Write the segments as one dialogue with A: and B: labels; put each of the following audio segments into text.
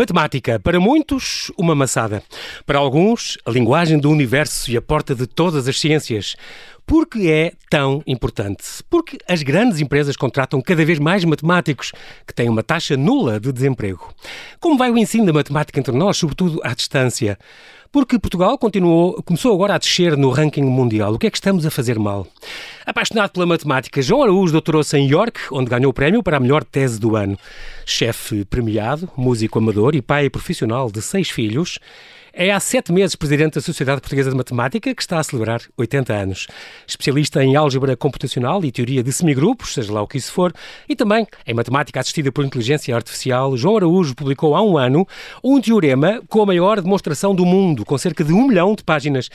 A: Matemática, para muitos, uma maçada. Para alguns, a linguagem do universo e a porta de todas as ciências. Por que é tão importante? Porque as grandes empresas contratam cada vez mais matemáticos que têm uma taxa nula de desemprego. Como vai o ensino da matemática entre nós, sobretudo à distância? Porque Portugal continuou, começou agora a descer no ranking mundial. O que é que estamos a fazer mal? Apaixonado pela matemática, João Araújo doutorou-se em York, onde ganhou o prémio para a melhor tese do ano. Chefe premiado, músico amador e pai profissional de seis filhos, é há sete meses presidente da Sociedade Portuguesa de Matemática, que está a celebrar 80 anos. Especialista em álgebra computacional e teoria de semigrupos, seja lá o que isso for, e também em matemática assistida por inteligência artificial, João Araújo publicou há um ano um teorema com a maior demonstração do mundo, com cerca de um milhão de páginas.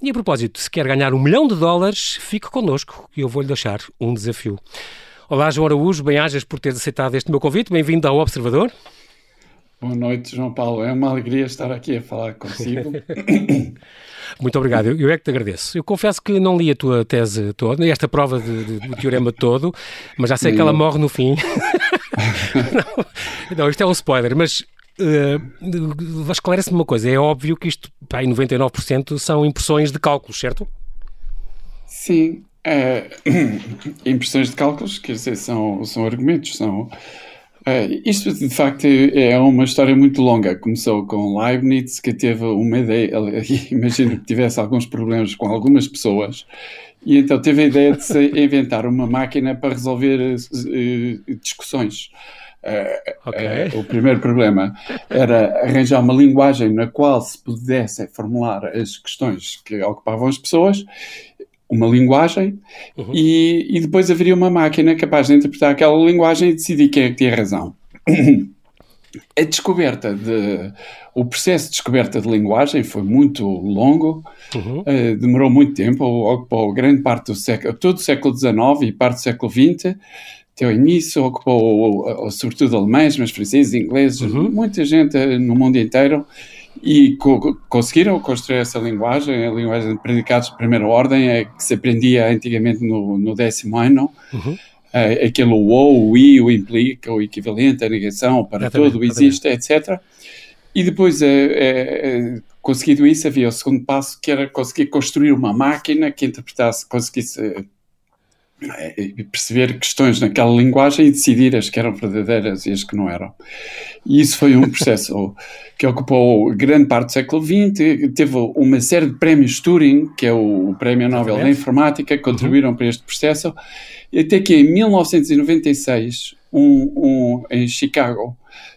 A: E a propósito, se quer ganhar um milhão de dólares, fique connosco e eu vou-lhe deixar um desafio. Olá, João Araújo, bem-ajas por teres aceitado este meu convite. Bem-vindo ao Observador.
B: Boa noite, João Paulo. É uma alegria estar aqui a falar consigo.
A: Muito obrigado. Eu é que te agradeço. Eu confesso que não li a tua tese toda, esta prova de, de, do teorema todo, mas já sei que ela morre no fim. não, não, isto é um spoiler, mas uh, esclarece-me uma coisa. É óbvio que isto, pá, 99% são impressões de cálculos, certo?
B: Sim. É, impressões de cálculos, quer dizer, são, são argumentos, são Uh, isto, de facto, é uma história muito longa. Começou com Leibniz, que teve uma ideia, imagino que tivesse alguns problemas com algumas pessoas, e então teve a ideia de se inventar uma máquina para resolver uh, discussões. Uh, okay. o primeiro problema era arranjar uma linguagem na qual se pudesse formular as questões que ocupavam as pessoas uma linguagem uhum. e, e, depois haveria uma máquina capaz de interpretar aquela linguagem e decidir quem é que tinha razão. A descoberta de. O processo de descoberta de linguagem foi muito longo, uhum. uh, demorou muito tempo, ocupou grande parte do século, todo o século XIX e parte do século XX. Teu início, ocupou sobretudo alemães, mas franceses, ingleses, uhum. muita gente no mundo inteiro e co conseguiram construir essa linguagem, a linguagem de predicados de primeira ordem, é que se aprendia antigamente no, no décimo ano. Uhum. Uh, aquele o ou, o i, o implica, o equivalente, a negação, para tudo, existe, etc. E depois, uh, uh, conseguido isso, havia o segundo passo, que era conseguir construir uma máquina que interpretasse, conseguisse é, perceber questões naquela linguagem e decidir as que eram verdadeiras e as que não eram. E isso foi um processo que ocupou grande parte do século XX, teve uma série de prémios Turing, que é o prémio Nobel da Informática, que contribuíram uhum. para este processo, até que em 1996, um, um, em Chicago,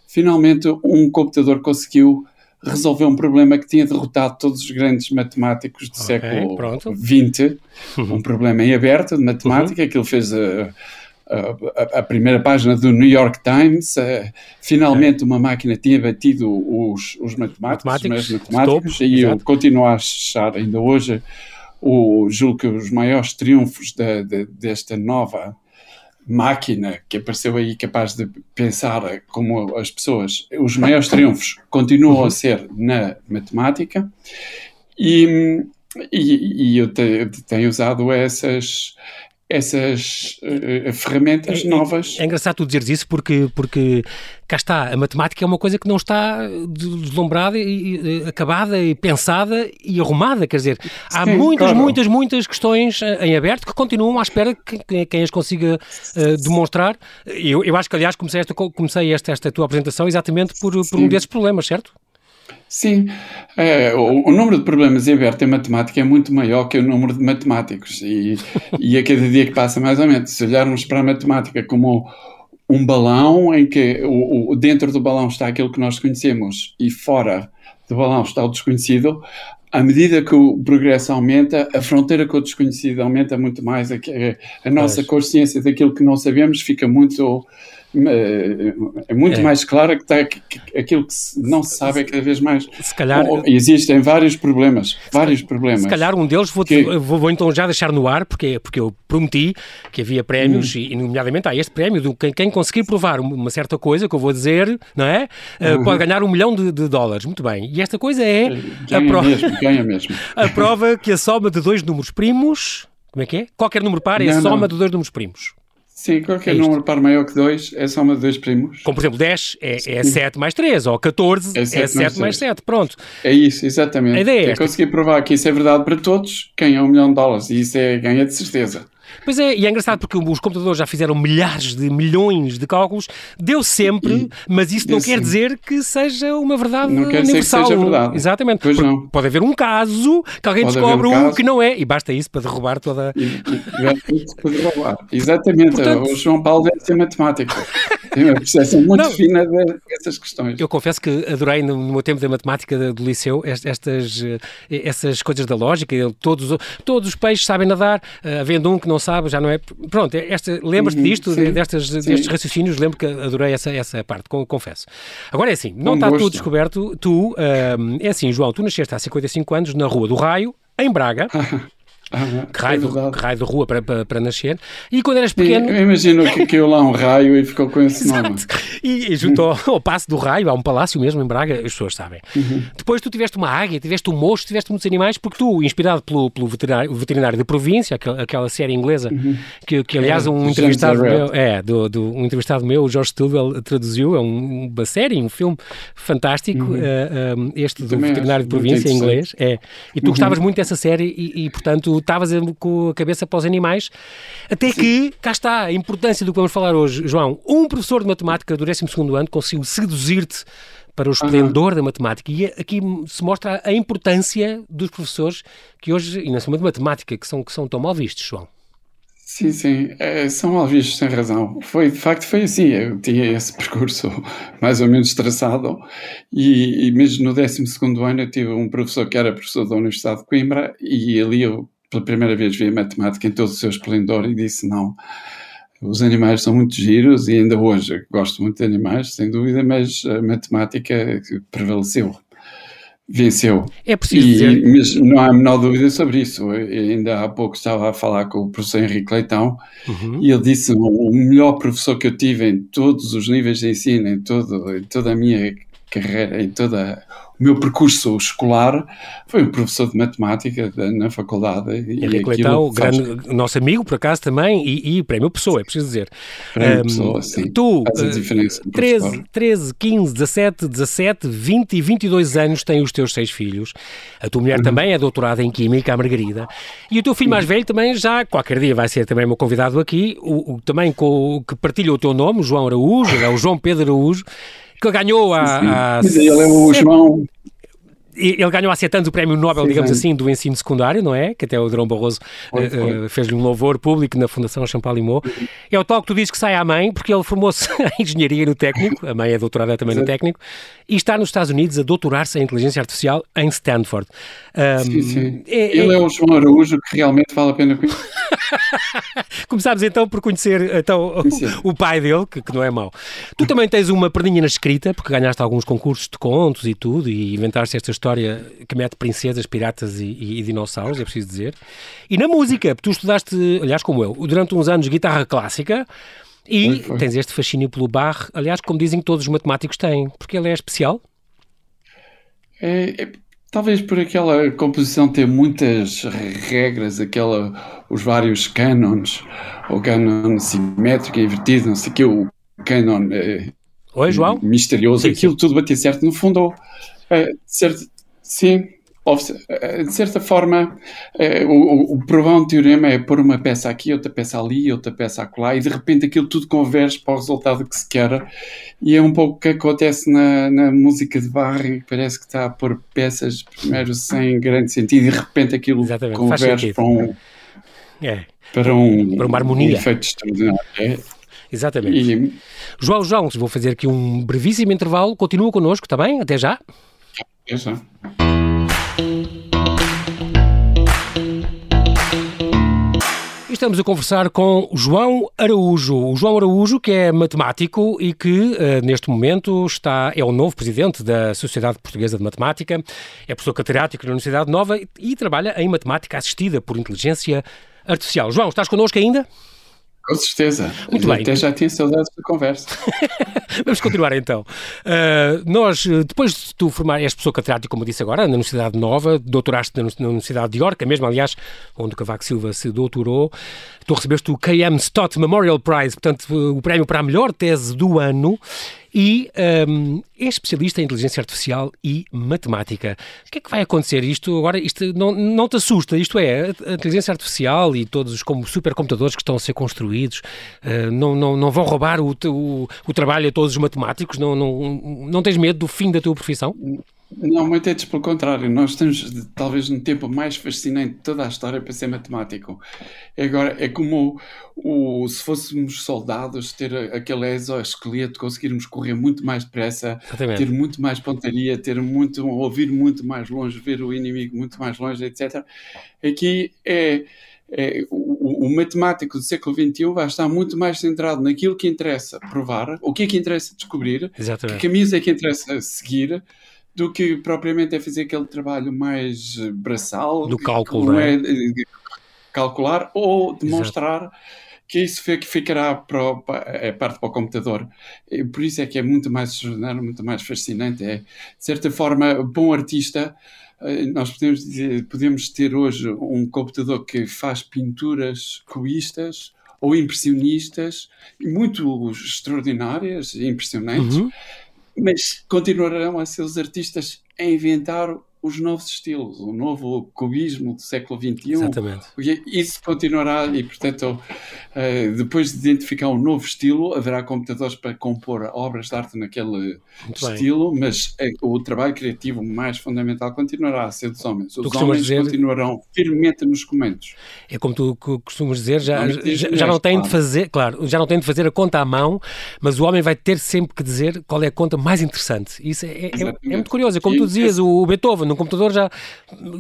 B: finalmente um computador conseguiu resolveu um problema que tinha derrotado todos os grandes matemáticos do okay, século XX, uhum. um problema em aberto de matemática, uhum. que ele fez a, a, a, primeira página do New York Times. Uh, finalmente uma máquina tinha batido os, os matemáticos, matemáticos, os matemáticos topo, e exato. eu continuo a achar ainda hoje o, julgo que os maiores triunfos de, desta nova máquina que apareceu aí capaz de pensar como as pessoas, os maiores triunfos continuam a uhum. ser na matemática e, e, e eu te, tenho usado essas essas uh, ferramentas
A: é,
B: novas.
A: É, é, engraçado tu dizeres isso porque, porque cá está, a matemática é uma coisa que não está deslumbrada e, e acabada e pensada e arrumada, quer dizer, há Sim, muitas, claro. muitas, muitas questões eh, em aberto que continuam à espera que, que quem as consiga uh, demonstrar. Eu, eu acho que, aliás, comecei esta, comecei esta, esta tua apresentação exatamente por, por um desses problemas, certo?
B: Sim, é, o, o, número de problemas em aberto em matemática é muito maior que o número de matemáticos. E, e a cada dia que passa mais ou menos. Se olharmos para a matemática como um balão em que o, o, dentro do balão está aquilo que nós conhecemos e fora do balão está o desconhecido, à medida que o progresso aumenta, a fronteira com o desconhecido aumenta muito mais, a, a nossa consciência daquilo que não sabemos fica muito é muito é. mais clara que, está, que, que aquilo que não se sabe é cada vez mais. Se calhar existem vários problemas, vários problemas.
A: Se calhar um deles vou, que... vou, vou, então já deixar no ar porque porque eu prometi que havia prémios hum. e nomeadamente há este prémio de quem, quem, conseguir provar uma certa coisa que eu vou dizer, não é? Eh, uhum. pode ganhar um milhão de, de, dólares. Muito bem. E esta coisa é
B: ganha a prova mesmo, ganha mesmo.
A: a prova que a soma de dois números primos como é que é? Qualquer número par é não, a soma não. de dois números primos.
B: Sim, qualquer é número par maior que 2 é soma de dois primos.
A: Como, por exemplo, 10 é, é 7 mais 3, ou 14 é 7, é 7 mais 7, pronto.
B: É isso, exatamente. A ideia é esta. conseguir provar que isso é verdade para todos, ganha um milhão de dólares, e isso é ganha de certeza.
A: Pois é, e é engraçado porque os computadores já fizeram milhares de milhões de cálculos, deu sempre, e, mas isso não quer sim. dizer que seja uma verdade
B: não quer
A: universal.
B: Dizer que seja verdade.
A: Exatamente. Pois não. Pode haver um caso que alguém pode descobre um, um, que não é, e basta isso para derrubar toda.
B: E, e, para derrubar. Exatamente. Portanto... O João Paulo deve ser matemático. Tem uma percepção muito não, fina dessas questões.
A: Eu confesso que adorei no, meu tempo da matemática do liceu estas, eh, essas coisas da lógica. Todos, todos os peixes sabem nadar, eh, havendo um que não sabe, já não é. Pronto, esta, lembras-te uhum, disto, sim, destas, sim. destes raciocínios? Lembro que adorei essa, essa parte, confesso. Agora é assim, não está tudo descoberto. Tu, um, é assim, João, tu nasceste há 55 anos na Rua do Raio, em Braga.
B: Ah,
A: que, raio é de, raio de rua para, para, para, nascer. E quando eras pequeno.
B: Imagino que caiu lá um raio e ficou com esse nome.
A: E, e junto ao, ao, Passo do Raio, há um palácio mesmo em Braga, as pessoas sabem.
B: Uhum.
A: Depois tu tiveste uma águia, tiveste um moço, tiveste muitos animais, porque tu, inspirado pelo, pelo veterinário, veterinário de província, aquela, aquela série inglesa, uhum. que, que aliás é, um entrevistado meu, é, do, do, um entrevistado meu, o George Stilwell, traduziu, é um, uma série, um filme fantástico, uhum. uh, um, este do Também veterinário de província em inglês. É. E tu uhum. gostavas muito dessa série e, e portanto, estavas com a cabeça para os animais, até Sim. que, cá está, a importância do que vamos falar hoje, João. Um professor de matemática do 12 ano conseguiu seduzir-te para o esplendor uhum. da matemática. E aqui se mostra a importância dos professores que hoje, e na cima de matemática, que são, que são tão mal vistos, João.
B: Sim, sim, é, são mal vistos, sem razão. Foi, de facto, foi assim. Eu tinha esse percurso mais ou menos traçado, e, e mesmo no 12 ano eu tive um professor que era professor da Universidade de Coimbra, e ali eu pela primeira vez vi a matemática em todo o seu esplendor e disse não. Os animais são muito giros e ainda hoje gosto muito de animais, sem dúvida, mas a matemática prevaleceu, venceu.
A: É preciso
B: e,
A: dizer...
B: Mas não há a menor dúvida sobre isso. Eu ainda há pouco estava a falar com o professor Henrique Leitão uhum. e ele disse o melhor professor que eu tive em todos os níveis de ensino, em, todo, em toda a minha carreira, em toda o meu percurso escolar foi um professor de matemática na faculdade.
A: Henrique Leitão, faz... grande, nosso amigo, por acaso, também, e, e prémio Pessoa, é preciso dizer.
B: Prémio um, Pessoa, sim.
A: Tu, uh, 13, 13, 15, 17, 17, 20 e 22 anos têm os teus seis filhos. A tua mulher uhum. também é doutorada em Química, a Margarida. E o teu filho mais velho também já, qualquer dia vai ser também meu convidado aqui, o, o também com, que partilha o teu nome, João Araújo, é o João Pedro Araújo, que ganhou a. a
B: ele é o João
A: ele ganhou há sete anos o prémio Nobel, Sim, digamos assim, do ensino secundário, não é? Que até o Drão Barroso uh, fez-lhe um louvor público na Fundação Champalimau. É o tal que tu dizes que sai à mãe, porque ele formou-se em engenharia no técnico, a mãe é doutorada também no técnico, e está nos Estados Unidos a doutorar-se em inteligência artificial em Stanford.
B: Um, sim, sim. É, ele é... é o João Araújo que realmente vale a pena conhecer.
A: Começámos então por conhecer então, o, o pai dele, que, que, não é mau. Tu também tens uma perninha na escrita, porque ganhaste alguns concursos de contos e tudo, e inventaste esta história história que mete princesas, piratas e, e, e, dinossauros, é preciso dizer. E na música, tu estudaste, aliás, como eu, durante uns anos guitarra clássica e foi, foi. tens este fascínio pelo Bach, aliás, como dizem que todos os matemáticos têm, porque ele é especial.
B: É, é, talvez por aquela composição ter muitas regras, aquela, os vários cânones, o cânon simétrico, invertido, não sei o que, o cânon é,
A: Oi, João?
B: misterioso, sim, aquilo sim. tudo batia certo. No fundo, é, certo, Sim, eh, de certa forma, eh, o, um teorema é pôr uma peça aqui, outra peça ali, outra peça acolá, e de repente aquilo tudo converge para o resultado que se quer. E é um pouco o que acontece na, na música de barra, parece que está a pôr peças primeiro sem grande sentido, e de repente aquilo Exatamente. converge para um,
A: é.
B: para um,
A: para uma harmonia.
B: Um efeito extraordinário. É.
A: Exatamente. E, João João, vou fazer aqui um brevíssimo intervalo. Continua connosco, está bem? Até já.
B: Isso.
A: Estamos a conversar com João Araújo. O João Araújo, que é matemático e que, uh, neste momento, está, é o novo presidente da Sociedade Portuguesa de Matemática, é professor catedrático na Universidade Nova e, e trabalha em matemática assistida por inteligência artificial. João, estás connosco ainda?
B: Com certeza.
A: Muito bem.
B: Até já tinha saudades da conversa.
A: Vamos continuar então. Uh, nós, depois de tu formar, és pessoa catedrática, como disse agora, na Universidade Nova, doutoraste na Universidade de York, mesmo, aliás, onde o Cavaco Silva se doutorou. Tu recebeste o KM Stott Memorial Prize, portanto, o prémio para a melhor tese do ano e um, é especialista em inteligência artificial e matemática. O que é que vai acontecer? Isto agora isto não, não te assusta? Isto é, a inteligência artificial e todos os como supercomputadores que estão a ser construídos uh, não, não, não vão roubar o, o, o trabalho a todos os matemáticos? Não, não, não tens medo do fim da tua profissão?
B: Não, muito antes pelo contrário. Nós estamos talvez no tempo mais fascinante de toda a história para ser matemático. Agora, é como o, se fôssemos soldados, ter aquele exoesqueleto, conseguirmos correr muito mais depressa, ter muito mais pontaria, ter muito, ouvir muito mais longe, ver o inimigo muito mais longe, etc. Aqui é, é o, o, matemático do século XXI vai estar muito mais centrado naquilo que interessa provar, o que é que interessa descobrir, Exatamente. que caminhos é que interessa seguir do que propriamente é fazer aquele trabalho mais braçal
A: do cálculo, é? é?
B: calcular ou demonstrar Exato. que isso ficará para, é parte para o computador. E por isso é que é muito mais extraordinário, muito mais fascinante. É, de certa forma, bom artista. Eh, nós podemos, dizer, podemos ter hoje um computador que faz pinturas cubistas ou impressionistas, muito extraordinárias, impressionantes, uhum mas continuarão a ser os artistas a inventar os novos estilos, o novo cubismo do século XXI.
A: Exatamente.
B: Isso continuará e, portanto, eh, depois de identificar um novo estilo, haverá computadores para compor obras de arte naquele Muito estilo, bem. mas eh, o trabalho criativo mais fundamental continuará a ser dos homens. Os homens dizer... continuarão firmemente nos comandos.
A: É como tu costumas dizer, já, já, já não tem de fazer, claro, já não tem de fazer a conta à mão, mas o homem vai ter sempre que dizer qual é a conta mais interessante. Isso é, é, é muito curioso. É como tu dizias, o Beethoven no computador já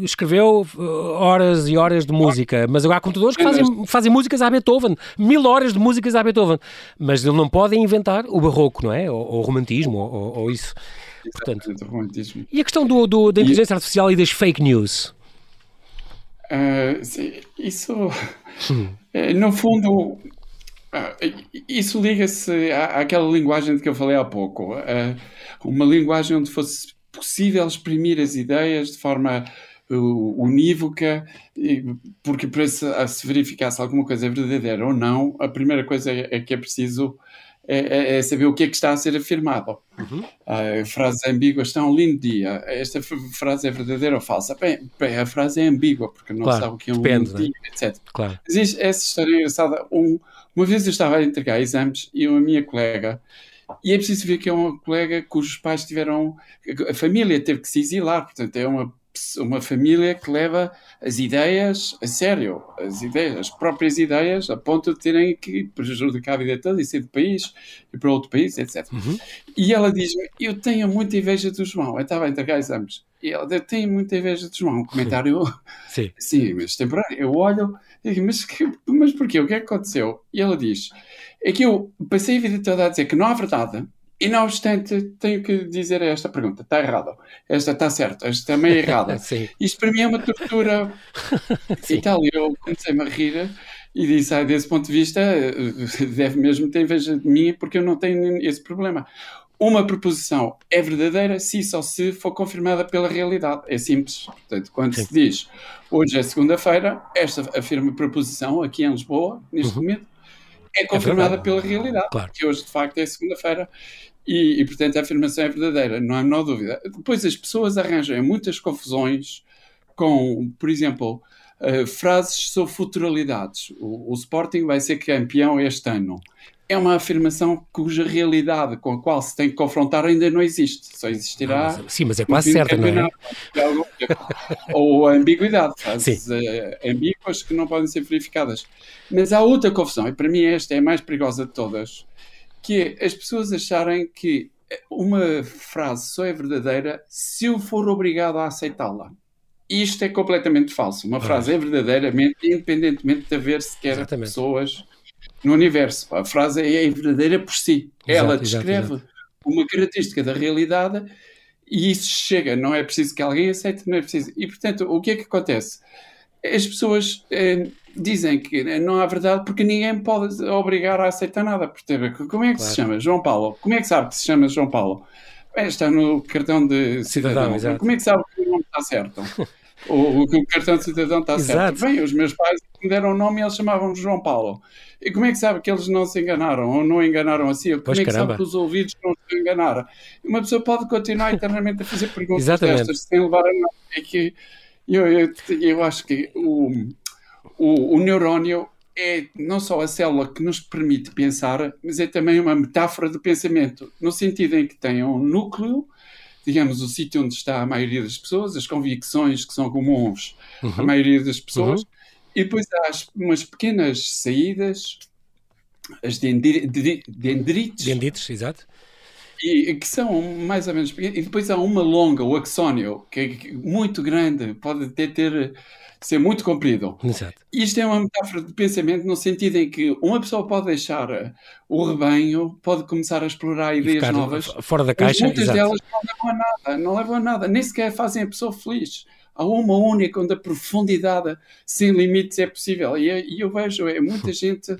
A: escreveu uh, horas e horas de música, mas agora há computadores que fazem, fazem músicas a Beethoven, mil horas de músicas a Beethoven, mas ele não pode inventar o barroco, não é? Ou, ou o romantismo, ou, ou isso.
B: Portanto, romantismo.
A: E a questão do, do da inteligência e... artificial e das fake news?
B: Uh, isso, hum. Eh, no fundo, ah, isso liga-se à, àquela linguagem de que eu falei há pouco. Uh, uma linguagem onde fosse possível exprimir as ideias de forma uh, unívoca, porque para se, se verificar se alguma coisa é verdadeira ou não, a primeira coisa é, é que é preciso é, é, é, saber o que é que está a ser afirmado. Uhum. Uh, frases ambíguas estão um lindo dia. Esta frase é verdadeira ou falsa? Bem, bem a frase é ambígua, porque não claro, sabe o que é um depende, lindo né? dia, etc.
A: Claro.
B: Existe essa história engraçada. Um, uma vez eu estava a entregar exames e uma minha colega e é preciso ver que é uma colega cujos pais tiveram. A família teve que se exilar, portanto, é uma, uma família que leva as ideias a sério, as ideias, as próprias ideias, a ponto de terem que prejudicar a vida toda e sair do país e para outro país, etc. Uhum. E ela diz-me: Eu tenho muita inveja do João. Eu estava a entregar exames. E ela eu tenho muita inveja do João. Um comentário.
A: Sim.
B: Sim, mas temporário. Eu olho e digo: Mas, que, mas porquê? O que é que aconteceu? E ela diz é que eu passei a vida toda a dizer que não há verdade, e não obstante, tenho que dizer esta pergunta: está errada, esta está certa, esta é errada. Isto para mim é uma tortura. e tal, eu comecei-me a rir e disse: ah, desse ponto de vista, deve mesmo ter inveja de mim, porque eu não tenho esse problema. Uma proposição é verdadeira se só se for confirmada pela realidade. É simples. Portanto, quando Sim. se diz hoje é segunda-feira, esta afirma proposição aqui em Lisboa, neste uhum. momento, é confirmada é pela realidade,
A: claro.
B: que hoje de facto é segunda-feira e, e, portanto a afirmação é verdadeira, não há menor dúvida. Depois as pessoas arranjam muitas confusões com, por exemplo, uh, frases sobre futuralidades. O, o Sporting vai ser campeão este ano é uma afirmação cuja realidade com a qual se tem que confrontar ainda não existe. Só existirá.
A: Não, mas, sim, mas é quase certa, não é?
B: Ou a ambiguidade, frases uh, ambíguas que não podem ser verificadas. Mas há outra confusão, e para mim esta é a mais perigosa de todas, que é as pessoas acharem que uma frase só é verdadeira se eu for obrigado a aceitá-la. Isto é completamente falso. Uma frase é verdadeira independentemente de haver sequer Exatamente. pessoas no universo. A frase é verdadeira por si. Exato, Ela descreve exato, uma característica da realidade e isso chega. Não é preciso que alguém aceite, não é preciso. E, portanto, o que é que acontece? as pessoas eh, dizem que não há verdade porque ninguém pode obrigar a aceitar nada. Porque, como é que claro. se chama? João Paulo. Como é que sabe que se chama João Paulo? Está no cartão de cidadão. cidadão como é que sabe que o nome está certo? o, o, cartão de cidadão está Exato. certo. Bem, os meus pais me deram o nome e eles chamavam-me João Paulo. E como é que sabe que eles não se enganaram ou não enganaram assim? Como pois é que caramba. sabe que os ouvidos não se enganaram? Uma pessoa pode continuar eternamente a fazer perguntas destas sem levar a nada. É que eu, eu, eu acho que o, o, o neurónio é não só a célula que nos permite pensar, mas é também uma metáfora do pensamento, no sentido em que tem um núcleo, digamos, o sítio onde está a maioria das pessoas, as convicções que são comuns uhum. à maioria das pessoas, uhum. e depois há umas pequenas saídas, as dendrites.
A: Dendrites, exato.
B: E, que são mais ou menos e depois há uma longa, o axónio, que é muito grande, pode até ter ser muito comprido. Exato. Isto é uma metáfora de pensamento no sentido em que uma pessoa pode deixar o rebanho, pode começar a explorar ideias novas.
A: Fora da caixa,
B: muitas exato. delas não levam a nada, não levam a nada, nem sequer fazem a pessoa feliz. Há uma única onde a profundidade sem limites é possível. E, e eu vejo, é muita gente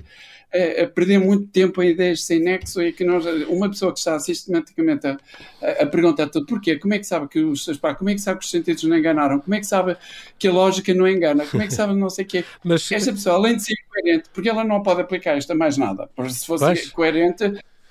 B: a, a, perder muito tempo em ideias sem nexo e que nós, uma pessoa que está sistematicamente a, a, a perguntar tudo porquê, como é que sabe que os seus pais, como é que sabe que os sentidos não enganaram, como é que sabe que a lógica não engana, como é que sabe não sei o quê. Mas, Esta pessoa, além de ser coerente, porque ela não pode aplicar isto a mais nada, porque se fosse pois. coerente,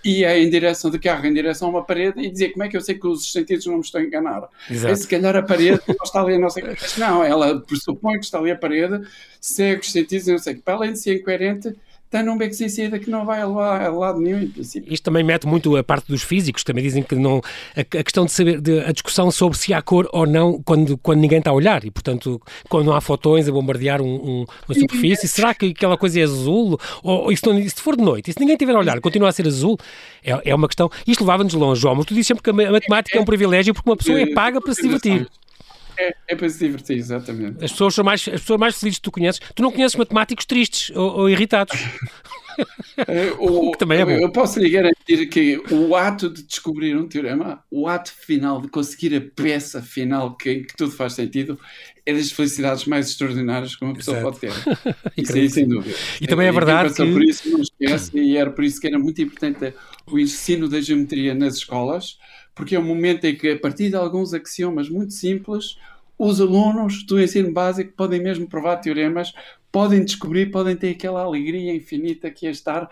B: ia em direção de carro, em direção a uma parede e dizia como é que eu sei que os sentidos não me estão a enganar. Exato. É, se calhar a parede não está ali a não sei Não, ela pressupõe que está ali a parede, segue os sentidos e não sei o que. Para além de ser incoerente, está num beco sem saída que não vai a lado nenhum, em princípio.
A: Isto também mete muito a parte dos físicos, também dizem que não. A, a questão de saber, de, a discussão sobre se há cor ou não quando, quando ninguém está a olhar e, portanto, quando não há fotões a bombardear um, um, uma superfície, será que aquela coisa é azul? Ou, isso, se for de noite, e se ninguém estiver a olhar, continua a ser azul? É, é uma questão. Isto levava-nos longe, João, mas tu dizes sempre que a matemática é um privilégio porque uma pessoa é paga para se divertir.
B: É, é para se divertir, exatamente.
A: As pessoas são mais, as pessoas mais felizes que tu conheces. Tu não conheces matemáticos tristes ou, ou irritados.
B: É, o, que também é bom. Eu posso lhe garantir que o ato de descobrir um teorema, o ato final de conseguir a peça final que, que tudo faz sentido, é das felicidades mais extraordinárias que uma pessoa Exato. pode ter. Isso aí, sem dúvida.
A: E também é verdade que...
B: por isso não esquece, e era por isso que era muito importante o ensino da geometria nas escolas, porque é um momento em que, a partir de alguns axiomas muito simples, os alunos do ensino básico podem mesmo provar teoremas, podem descobrir, podem ter aquela alegria infinita que é estar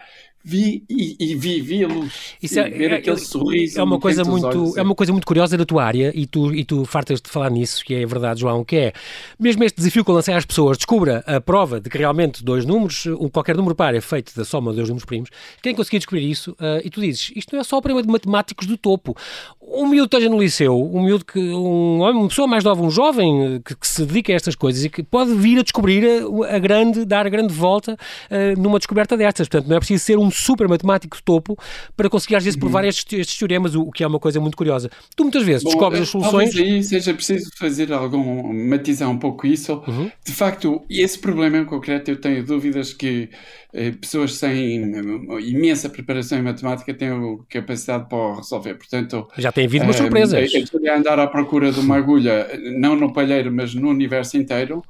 B: vi e, e vivi-los
A: Isso é, ver é, aquele é, sorriso. É uma coisa muito olhos, é uma coisa muito curiosa da tua área e tu e tu fartas de falar nisso que é verdade, João, que é mesmo este desafio que eu lancei às pessoas, descubra a prova de que realmente dois números, qualquer número par é feito da soma de dois números primos. Quem conseguir descobrir isso uh, e tu dizes, isto não é só o problema de matemáticos do topo. Um miúdo esteja no liceu, um miúdo que um uma pessoa mais nova, um jovem que, que, se dedica a estas coisas e que pode vir a descobrir a, a grande, dar a grande volta uh, numa descoberta destas. Portanto, não é preciso ser um super matemático de topo para conseguir às vezes uhum. provar estes, estes teoremas, o, que é uma coisa muito curiosa. Tu muitas vezes Bom, descobres as soluções.
B: Talvez aí seja preciso fazer algum, matizar um pouco isso. Uhum. De facto, esse problema em concreto, eu tenho dúvidas que eh, pessoas sem eh, imensa preparação em matemática têm capacidade para resolver. Portanto,
A: já tem havido umas eh, surpresas.
B: É andar à procura de uma agulha, não no palheiro, mas no universo inteiro.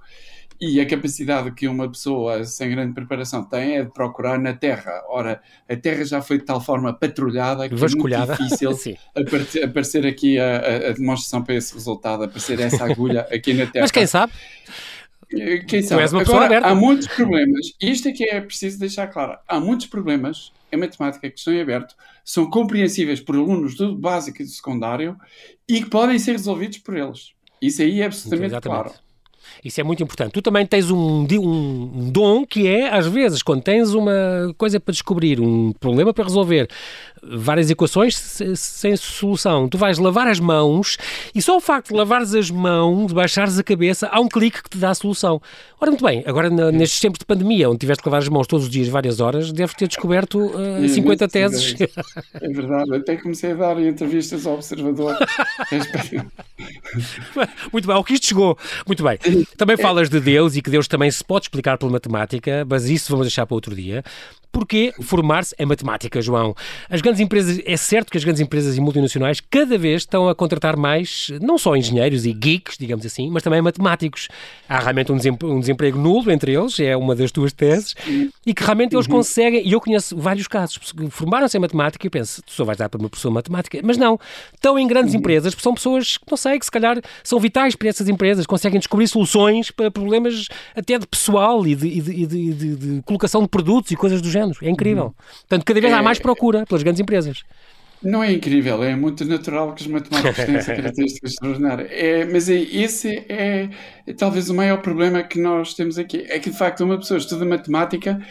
B: E a capacidade que uma pessoa sem grande preparação tem é de procurar na Terra. Ora, a Terra já foi de tal forma patrulhada que Vasculhada. é muito difícil aparecer, aqui a, a, demonstração para esse resultado, aparecer essa agulha aqui na Terra.
A: Mas quem sabe?
B: Quem sabe? Agora, há muitos problemas. Isto é que é preciso deixar claro. Há muitos problemas em matemática que estão em aberto, são compreensíveis por alunos do básico e do secundário e que podem ser resolvidos por eles. Isso aí é absolutamente claro.
A: Isso é muito importante. Tu também tens um, um dom que é, às vezes, quando tens uma coisa para descobrir, um problema para resolver, várias equações sem solução, tu vais lavar as mãos e só o facto de lavares as mãos, de baixares a cabeça, há um clique que te dá a solução. Ora, muito bem, agora nestes tempos de pandemia, onde tiveste que lavar as mãos todos os dias, várias horas, deves ter descoberto uh, é, 50 teses.
B: É verdade, até comecei a dar entrevistas ao Observador.
A: muito bem, ao que isto chegou. Muito bem. Também é. falas de Deus e que Deus também se pode explicar pela matemática, mas isso vamos deixar para outro dia. Porquê formar-se em matemática, João? As grandes empresas, é certo que as grandes empresas e multinacionais cada vez estão a contratar mais, não só engenheiros e geeks, digamos assim, mas também matemáticos. Há realmente um desemprego, um desemprego nulo entre eles, é uma das tuas teses, e que realmente eles uhum. conseguem, e eu conheço vários casos, formaram-se em matemática e penso, tu só vais dar para uma pessoa matemática, mas não, estão em grandes uhum. empresas, são pessoas que, não sei, que se calhar são vitais para essas empresas, conseguem descobrir soluções para problemas até de pessoal e de, e de, e de, de colocação de produtos e coisas do género. É incrível. Uhum. Portanto, cada vez é... há mais procura pelas grandes empresas.
B: Não é incrível, é muito natural que os matemáticos têm essa característica extraordinária. É, mas é, esse é, é, talvez o maior problema que nós temos aqui. É que, de facto, uma pessoa estuda matemática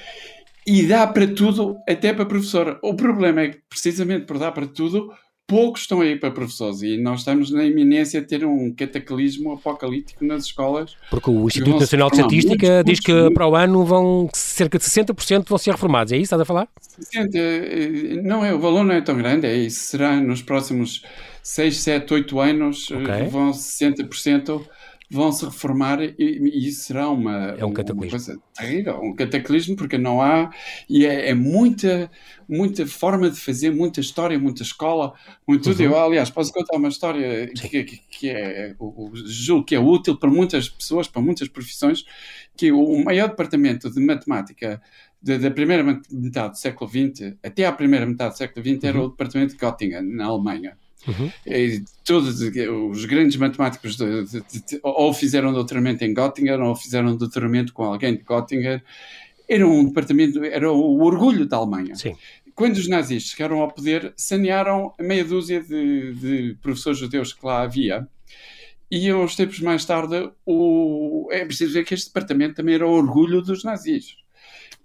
B: e dá para tudo, até para professor. O problema é que, precisamente por dar para tudo, poucos estão aí para professores e nós estamos na iminência de ter um cataclismo apocalíptico nas escolas.
A: Porque o Instituto Nacional de Estatística muitos, diz que muitos, para o ano vão cerca de 60% vão ser reformados. É isso estás a falar?
B: 60, eh, não é, o valor não é tão grande, é isso. Será nos próximos 6, 7, 8 anos eh, okay. vão 60% vão se reformar e, e isso será uma,
A: é um cataclismo.
B: coisa terrível, um cataclismo, porque não há, e é, é, muita, muita forma de fazer, muita história, muita escola, muito tudo. Uhum. Eu, aliás, posso contar uma história que, que, que é, julgo que é útil para muitas pessoas, para muitas profissões, que o maior departamento de matemática da, primeira metade do século XX até à primeira metade do século XX era uhum. o departamento de Göttingen, na Alemanha. Uhum. todos os grandes matemáticos de, de, de, ou fizeram doutoramento em Göttingen ou fizeram doutoramento com alguém de Göttingen. Era um departamento, era o orgulho da Alemanha.
A: Sim.
B: Quando os nazis chegaram ao poder, sanearam a meia dúzia de, professores judeus que lá havia. E uns tempos mais tarde, o... é preciso ver que este departamento também era o orgulho dos nazis.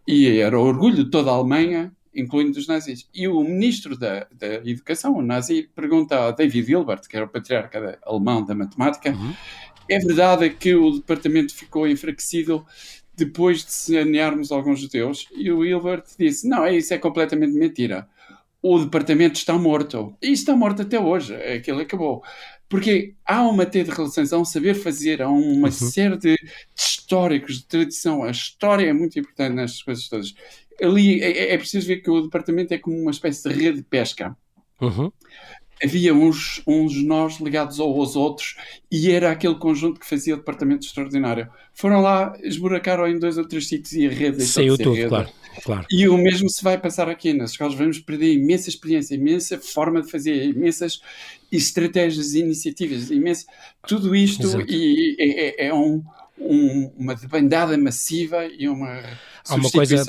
B: E era o orgulho de toda a Alemanha incluindo os nazis. E o ministro da, da Educação, o nazi, pergunta a David Hilbert, que era o patriarca alemão da matemática, uhum. é verdade que o departamento ficou enfraquecido depois de sanearmos alguns judeus? E o Hilbert disse, não, isso é completamente mentira. O departamento está morto. E está morto até hoje. Aquilo acabou. Porque há uma teia de relações, há um saber fazer, há uma uhum. série de, de históricos, de tradição. A história é muito importante nestas coisas todas ali é, é, é, preciso ver que o departamento é como uma espécie de rede de pesca.
A: Uhum.
B: Havia uns, uns nós ligados aos outros e era aquele conjunto que fazia o departamento extraordinário. Foram lá, esburacaram em dois ou três sítios e a rede
A: saiu tudo, rede. Claro, claro.
B: E o mesmo se vai passar aqui nas escolas. Vamos perder imensa experiência, imensa forma de fazer, imensas estratégias, iniciativas, imensa, tudo isto e, é, é, é um, um, uma debandada massiva e uma
A: Há uma coisa,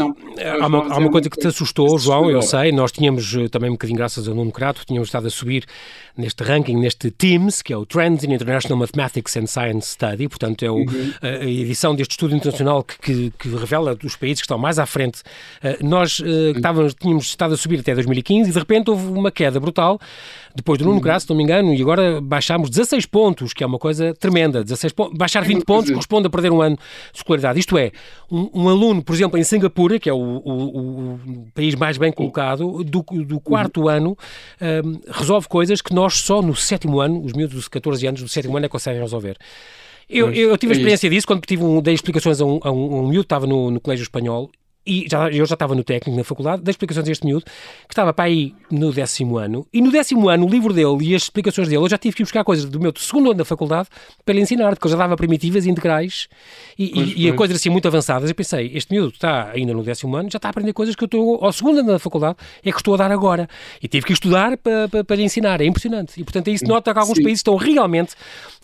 A: há uma, há uma coisa que te assustou, João, eu sei. Nós tínhamos eh, também um bocadinho, graças ao Nuno Crato, tínhamos estado a subir neste ranking, neste TIMS, que é o Trends in International Mathematics and Science Study, portanto é o, uhum. a edição deste estudo internacional que, que, que, revela os países que estão mais à frente. Eh, nós uh, estávamos, tínhamos estado a subir até 2015 e de repente houve uma queda brutal, depois do Nuno uhum. Crato, se não me engano, e agora baixámos 16 pontos, que é uma coisa tremenda. 16 pontos, baixar 20 pontos corresponde a perder um ano de escolaridade. Isto é, um, um aluno, por exemplo, em Singapura, que é o, o, o país mais bem colocado, do, do quarto uhum. ano, um, resolve coisas que nós só no sétimo ano, os miúdos de 14 anos do sétimo ano é que conseguem resolver. Eu, eu, tive a é experiência disso quando tive um, dei explicações a um, a um, um miúdo que estava no, no colégio espanhol e já, eu já estava no técnico, na faculdade, dei explicações a este miúdo, que estava para aí no décimo ano, e no décimo ano, o livro dele e as explicações dele, eu já tive que buscar coisas do meu segundo ano da faculdade para lhe ensinar, porque eu já dava primitivas, integrais e, pois, e, e coisas assim muito avançadas. Eu pensei, este miúdo está ainda no décimo ano, já está a aprender coisas que eu estou, ao segundo ano da faculdade, é que estou a dar agora. E tive que estudar para, para, para lhe ensinar, é impressionante. E portanto, aí se nota que alguns Sim. países estão realmente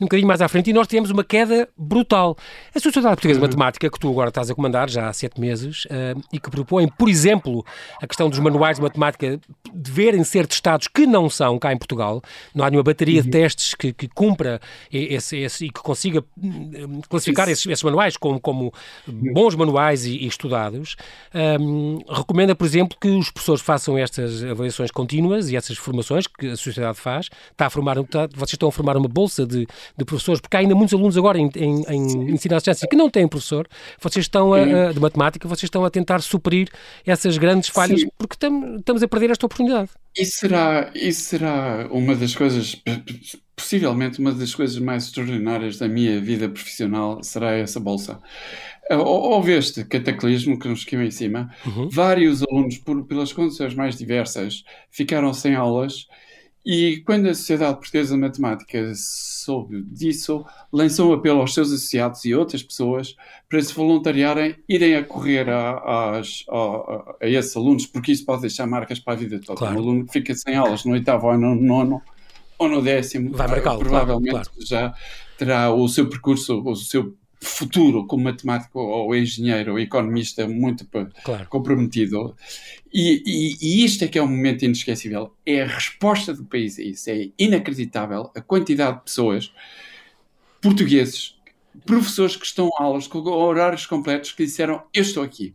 A: um bocadinho mais à frente e nós temos uma queda brutal. A Sociedade Portuguesa de uhum. Matemática, que tu agora estás a comandar já há sete meses, uh, e que propõe por exemplo, a questão dos manuais de matemática deverem ser testados que não são cá em Portugal. Não há nenhuma bateria uhum. de testes que, que cumpra esse, esse, e que consiga hum, classificar esses, esses, manuais como, como bons manuais e, e estudados. Um, recomenda, por exemplo, que os professores façam estas avaliações contínuas e essas formações que a sociedade faz. Está a formar, está, vocês estão a formar uma bolsa de, de professores, porque há ainda muitos alunos agora em, em, em ensino à distância que não têm professor. Vocês estão a, a, de matemática, vocês estão a tentar suprir essas grandes falhas, Sim. porque tam, estamos a perder esta oportunidade.
B: Isso será, isso será uma das coisas, possivelmente uma das coisas mais extraordinárias da minha vida profissional será essa bolsa. Houve este cataclismo que nos caiu em cima. Uhum. Vários alunos, por, pelas condições mais diversas, ficaram sem aulas. E quando a Sociedade Portuguesa de Matemática soube disso, lançou um apelo aos seus associados e outras pessoas para se voluntariarem, irem a correr a, a, a, a esses alunos, porque isso pode deixar marcas para a vida toda. Claro. Um aluno que fica sem aulas no oitavo ou no nono ou no décimo,
A: Vai marcá-lo,
B: provavelmente
A: claro,
B: claro. já terá o seu percurso, o seu futuro como matemático ou engenheiro ou economista muito claro. comprometido. E, e, e, isto é que é um momento inesquecível. É a resposta do país a isso. É inacreditável a quantidade de pessoas, portugueses, professores que estão a aulas com horários completos que disseram: Eu estou aqui.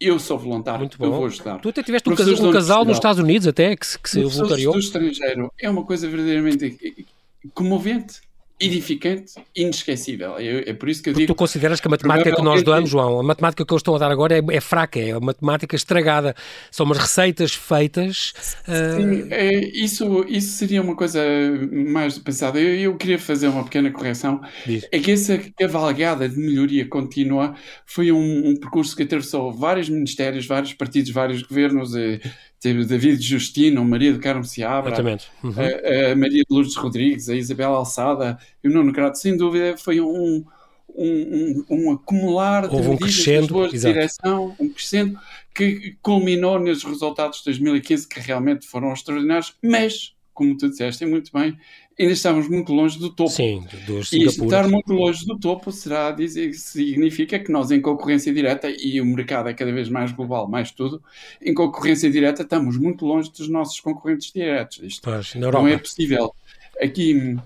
B: Eu sou voluntário, Muito bom. eu vou ajudar.
A: Tu até tiveste um casal, um casal nos Estados Unidos até que, que se voluntariou.
B: do estrangeiro é uma coisa verdadeiramente comovente edificante, inesquecível. É, é, por isso que eu digo.
A: Tu consideras que a matemática que nós damos, João, a matemática que eles estão a dar agora é, é fraca, é a matemática estragada. São umas receitas feitas.
B: Sim, uh... é, isso, isso seria uma coisa mais passado. Eu, eu queria fazer uma pequena correção. Diz. É que essa cavalgada de melhoria contínua foi um, um percurso que atravessou vários ministérios, vários partidos, vários governos. E, teve David Justino, Maria do Carmo Seabra, uhum. a, a, Maria de Lourdes Rodrigues, a Isabel Alçada e o Nuno Crato, sem dúvida foi um, um, um, um acumular
A: Houve de um crescendo,
B: boas de direção, um crescendo que culminou nos resultados de 2015 que realmente foram extraordinários, mas, como tu disseste muito bem, ainda estamos muito longe do topo.
A: Sim, dos
B: E estar muito longe do topo será dizer, significa que nós, em concorrência direta, e o mercado é cada vez mais global, mais tudo, em concorrência direta estamos muito longe dos nossos concorrentes diretos. Isto
A: pois,
B: não é possível. Aqui,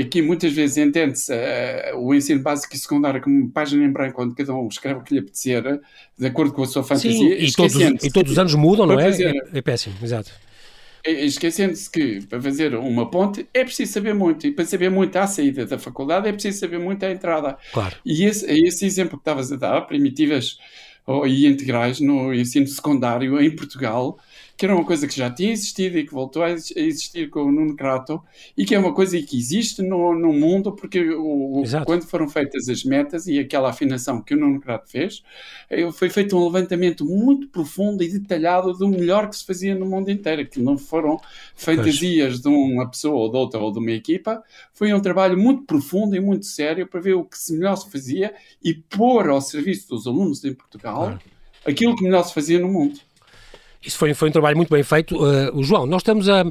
B: aqui muitas vezes entende-se uh, o ensino básico e secundário como página em branco, onde cada um escreve o que lhe apetecer, de acordo com a sua fantasia. Sim,
A: e, todos, e todos os anos mudam, não é? é? É péssimo, exato.
B: Esquecendo-se que para fazer uma ponte é preciso saber muito, e para saber muito à saída da faculdade é preciso saber muito à entrada.
A: Claro.
B: E esse, esse exemplo que estavas a dar, primitivas e integrais no ensino secundário em Portugal, que era uma coisa que já tinha existido e que voltou a existir com o Nuno Crato e que é uma coisa que existe no, no mundo porque o, quando foram feitas as metas e aquela afinação que o Nuno Crato fez, eh, foi feito um levantamento muito profundo e detalhado do melhor que se fazia no mundo inteiro, que não foram fantasias pois. de uma pessoa ou de outra ou de uma equipa, foi um trabalho muito profundo e muito sério para ver o que melhor se fazia e pôr ao serviço dos alunos em Portugal claro. aquilo que melhor se fazia no mundo.
A: Isso foi, foi um trabalho muito bem feito. Uh, João, nós estamos a.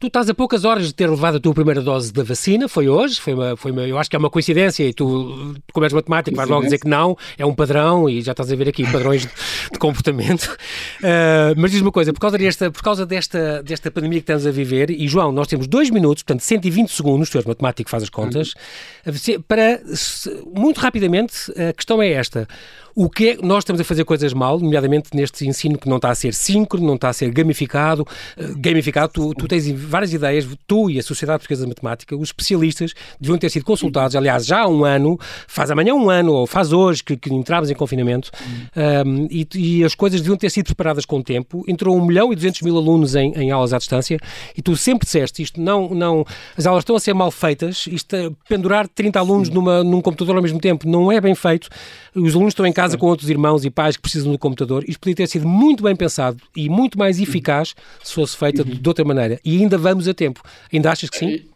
A: Tu estás a poucas horas de ter levado a tua primeira dose da vacina, foi hoje, foi uma, foi uma, eu acho que é uma coincidência e tu, como és matemático, vais logo dizer que não, é um padrão e já estás a ver aqui padrões de, de comportamento. Uh, mas diz uma coisa, por causa, desta, por causa desta, desta pandemia que estamos a viver, e João, nós temos dois minutos, portanto 120 segundos, tu és matemático, faz as contas, para, muito rapidamente, a questão é esta. O que é, nós estamos a fazer coisas mal, nomeadamente neste ensino que não está a ser síncrono, não está a ser gamificado. Uh, gamificado, tu, tu, tens várias ideias, tu e a Sociedade Portuguesa de Matemática, os especialistas deviam ter sido consultados, aliás, já há um ano, faz amanhã um ano, ou faz hoje, que, que entramos em confinamento, um, e, e, as coisas deviam ter sido preparadas com tempo. Entrou 1 milhão e 200 mil alunos em, em aulas à distância, e tu sempre disseste isto, não, não, as aulas estão a ser mal feitas, isto, pendurar 30 alunos numa, num computador ao mesmo tempo não é bem feito, os alunos estão em casa com outros irmãos e pais que precisam do computador. Isto podia ter sido muito bem pensado e muito mais eficaz se fosse feita de, de outra maneira. E ainda vamos a tempo. Ainda achas que sim?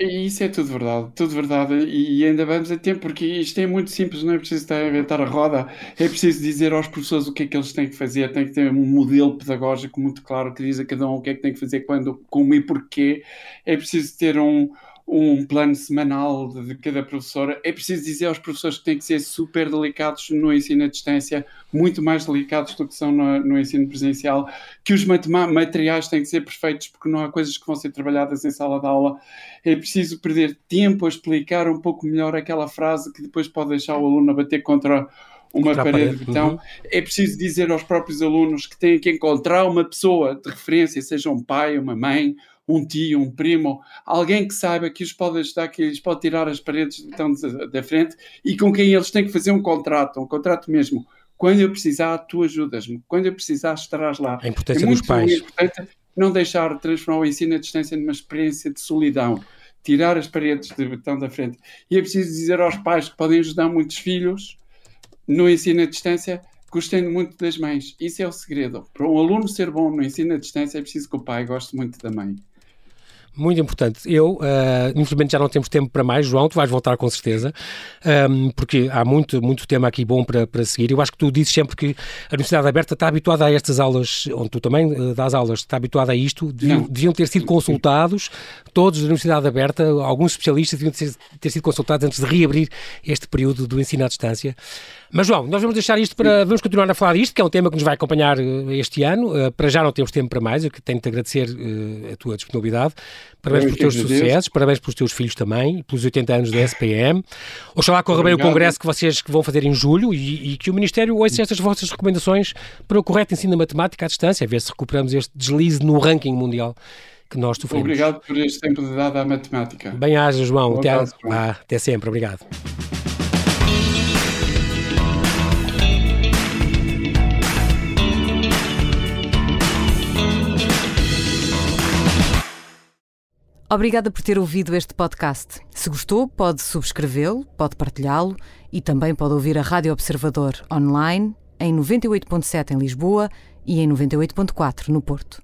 B: Isso é tudo verdade, tudo verdade, e ainda vamos a tempo, porque isto é muito simples, não é preciso estar a inventar a roda, é preciso dizer aos professores o que é que eles têm que fazer, tem que ter um modelo pedagógico muito claro que diz a cada um o que é que tem que fazer, quando, como e porquê, é preciso ter um, um plano semanal de, cada professora. É preciso dizer aos professores que têm que ser super delicados no ensino à distância, muito mais delicados do que são no, no ensino presencial, que os materiais têm que ser perfeitos porque não há coisas que vão ser trabalhadas em sala de aula. É preciso perder tempo a explicar um pouco melhor aquela frase que depois pode deixar o aluno a bater contra uma parede de botão. Uhum. É preciso dizer aos próprios alunos que têm que encontrar uma pessoa de referência, seja um pai, uma mãe, um tio, um primo, alguém que saiba que os pode ajudar, que lhes pode tirar as paredes então, da frente e com quem eles têm que fazer um contrato, um contrato mesmo. Quando eu precisar, tu ajudas-me. Quando eu precisar, estarás lá.
A: A importância é muito dos pais.
B: importante não deixar de transformar o ensino à distância numa experiência de solidão tirar as paredes de betão da frente. E é preciso dizer aos pais que podem ajudar muitos filhos no ensino à distância, gostem muito das mães. Isso é o segredo. Para um aluno ser bom no ensino à distância, é preciso que o pai goste muito da mãe.
A: Muito importante. Eu, uh, infelizmente, já não temos tempo para mais. João, tu vais voltar com certeza, um, porque há muito, muito tema aqui bom para, para seguir. Eu acho que tu dizes sempre que a Universidade Aberta está habituada a estas aulas, onde tu também uh, dás aulas, está habituada a isto. Deviam, deviam, ter sido consultados, todos da Universidade Aberta, alguns especialistas deviam ter, ter sido consultados antes de reabrir este período do ensino à distância. Mas, João, nós vamos deixar isto para. Vamos continuar a falar disto, que é um tema que nos vai acompanhar uh, este ano. para já não temos tempo para mais, eu tenho de agradecer a tua disponibilidade. Parabéns pelos teus sucessos, parabéns pelos teus filhos também, pelos 80 anos da SPM. Oxalá corra bem o congresso que vocês que vão fazer em julho e, e que o Ministério ouça estas vossas recomendações para o correto ensino da matemática à distância, a ver se recuperamos este deslize no ranking mundial que nós sofremos.
B: Obrigado por este tempo de dado à matemática.
A: Bem-aja, João. Até, ah, até sempre. Obrigado.
C: Obrigada por ter ouvido este podcast. Se gostou, pode subscrevê-lo, pode partilhá-lo e também pode ouvir a Rádio Observador online em 98.7 em Lisboa e em 98.4 no Porto.